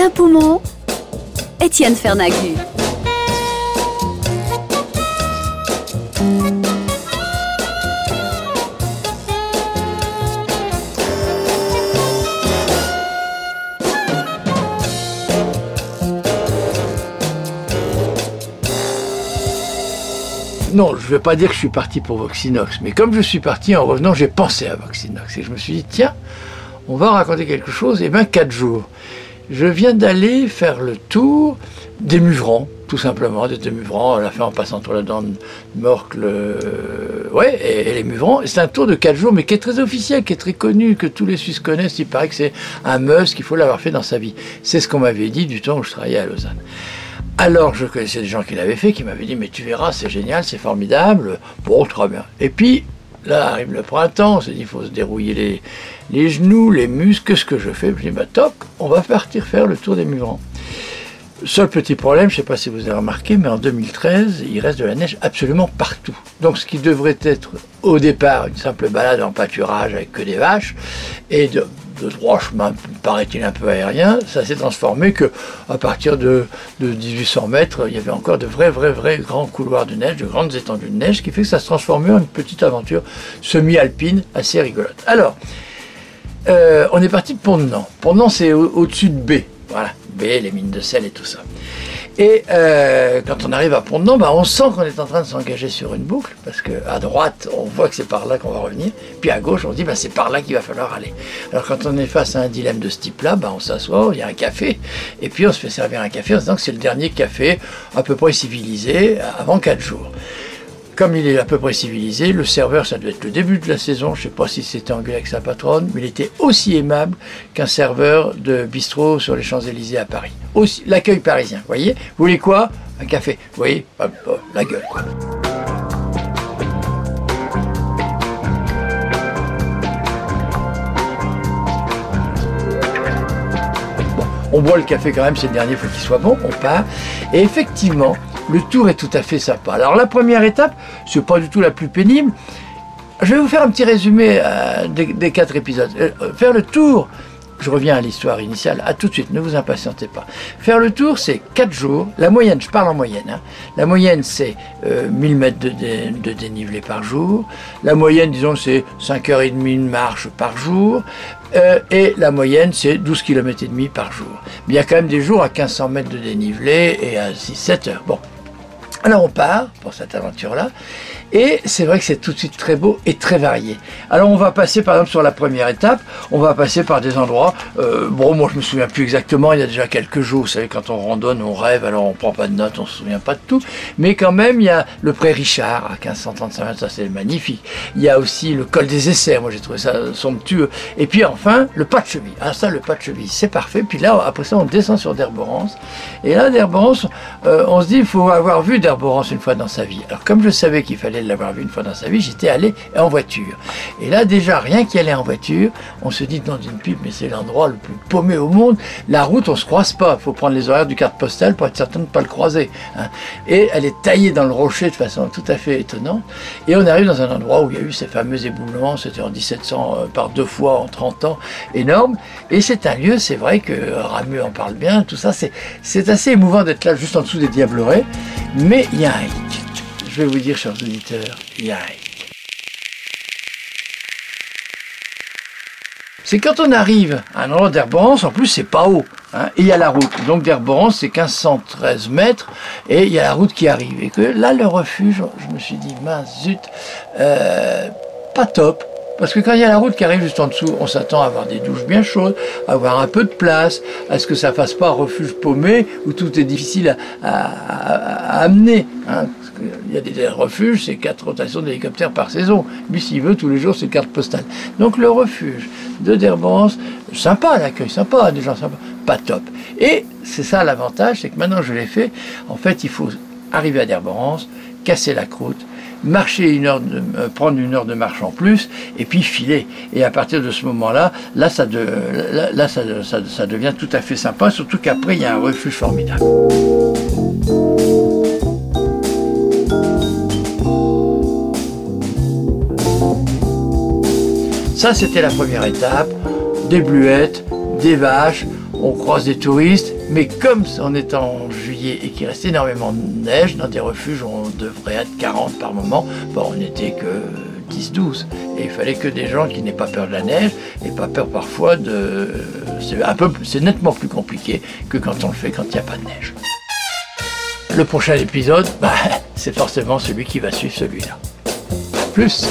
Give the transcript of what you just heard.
Alain Poumon, Étienne Fernagu. Non, je ne veux pas dire que je suis parti pour Voxinox, mais comme je suis parti en revenant, j'ai pensé à Voxinox et je me suis dit, tiens, on va raconter quelque chose, et bien quatre jours. Je viens d'aller faire le tour des Muvrans, tout simplement, des Muvrans, à la fin en passant entre la dent de Morcle, ouais, et, les Muvrans. C'est un tour de quatre jours, mais qui est très officiel, qui est très connu, que tous les Suisses connaissent. Il paraît que c'est un must, qu'il faut l'avoir fait dans sa vie. C'est ce qu'on m'avait dit du temps où je travaillais à Lausanne. Alors, je connaissais des gens qui l'avaient fait, qui m'avaient dit, mais tu verras, c'est génial, c'est formidable. Bon, très bien. Et puis, là arrive le printemps, il faut se dérouiller les, les genoux, les muscles, qu'est-ce que je fais Je dis, bah top, on va partir faire le tour des Muvrans. Seul petit problème, je ne sais pas si vous avez remarqué, mais en 2013, il reste de la neige absolument partout. Donc ce qui devrait être au départ une simple balade en pâturage avec que des vaches, et de, de droit chemin, paraît-il un peu aérien, ça s'est transformé que à partir de, 1800 mètres, il y avait encore de vrais, vrais, vrais grands couloirs de neige, de grandes étendues de neige, qui fait que ça se transformait en une petite aventure semi-alpine assez rigolote. Alors, euh, on est parti de. Pont-de-Nant, c'est au-dessus de B. Voilà les mines de sel et tout ça. Et euh, quand on arrive à Pont-de-Nant, bah, on sent qu'on est en train de s'engager sur une boucle, parce qu'à droite, on voit que c'est par là qu'on va revenir, puis à gauche, on dit bah, c'est par là qu'il va falloir aller. Alors quand on est face à un dilemme de ce type-là, bah, on s'assoit, il y a un café, et puis on se fait servir un café en se disant que c'est le dernier café à peu près civilisé avant 4 jours comme il est à peu près civilisé, le serveur, ça devait être le début de la saison, je ne sais pas si c'était anglais avec sa patronne, mais il était aussi aimable qu'un serveur de bistrot sur les Champs-Élysées à Paris. L'accueil parisien, vous voyez? Vous voulez quoi? Un café, vous voyez? La gueule, quoi. On boit le café quand même, c'est le dernier, faut qu'il soit bon, on part. Et effectivement, le tour est tout à fait sympa. Alors la première étape, c'est pas du tout la plus pénible. Je vais vous faire un petit résumé euh, des, quatre épisodes. Euh, faire le tour, je reviens à l'histoire initiale, à tout de suite, ne vous impatientez pas. Faire le tour, c'est quatre jours. La moyenne, je parle en moyenne. Hein. La moyenne, c'est 1000 euh, mètres de, dénivelé par jour. La moyenne, disons, c'est 5h30 de marche par jour. et la moyenne, c'est 12 km et demi par jour. Mais il y a quand même des jours à 1500 mètres de dénivelé et à 6-7 heures. Bon, alors on part pour cette aventure-là, et c'est vrai que c'est tout de suite très beau et très varié. Alors on va passer par exemple sur la première étape, on va passer par des endroits, euh, bon moi je me souviens plus exactement, il y a déjà quelques jours, vous savez quand on randonne on rêve, alors on prend pas de notes, on se souvient pas de tout, mais quand même il y a le pré Richard à 1535 mètres, ça c'est magnifique. Il y a aussi le col des essais, moi j'ai trouvé ça somptueux. Et puis enfin le pas de cheville, ah ça le pas de cheville c'est parfait, puis là après ça on descend sur d'Herborance, et là d'Herborance euh, on se dit il faut avoir vu une fois dans sa vie. Alors comme je savais qu'il fallait l'avoir vu une fois dans sa vie, j'étais allé en voiture. Et là, déjà, rien qu'y aller en voiture, on se dit dans une pipe, mais c'est l'endroit le plus paumé au monde. La route, on se croise pas. Il faut prendre les horaires du carte postale pour être certain de ne pas le croiser. Hein. Et elle est taillée dans le rocher de façon tout à fait étonnante. Et on arrive dans un endroit où il y a eu ces fameux éboulements. C'était en 1700 euh, par deux fois en 30 ans, énorme. Et c'est un lieu, c'est vrai que Ramu en parle bien. Tout ça, c'est assez émouvant d'être là, juste en dessous des Diablerets. Mais il y a un hic je vais vous dire, chers auditeurs, il C'est quand on arrive à un endroit d'Herborance, en plus c'est pas haut, hein, et il y a la route. Donc d'Herborance c'est 1513 mètres, et il y a la route qui arrive. Et que là le refuge, je me suis dit, mince zut, euh, pas top. Parce que quand il y a la route qui arrive juste en dessous, on s'attend à avoir des douches bien chaudes, à avoir un peu de place, à ce que ça fasse pas un refuge paumé où tout est difficile à, amener. Hein. Il y a des refuges, c'est quatre rotations d'hélicoptères par saison. Lui, s'il veut, tous les jours, c'est carte postale. Donc le refuge de Derbance, sympa l'accueil, sympa, des gens sympas, pas top. Et c'est ça l'avantage, c'est que maintenant je l'ai fait, en fait, il faut arriver à Derborance, casser la croûte, marcher une heure, euh, prendre une heure de marche en plus, et puis filer. Et à partir de ce moment-là, là, ça, là, ça, ça, devient tout à fait sympa, surtout qu'après, il y a un refuge formidable. Ça, c'était la première étape. Des bluettes, des vaches, on croise des touristes, mais comme on est en juillet et qu'il reste énormément de neige, dans des refuges on devrait être 40 par moment, bon, on n'était que 10-12. Et il fallait que des gens qui n'aient pas peur de la neige et pas peur parfois de... C'est, nettement plus compliqué que quand on le fait quand il n'y a pas de neige. Le prochain épisode, bah, c'est forcément celui qui va suivre celui-là. Plus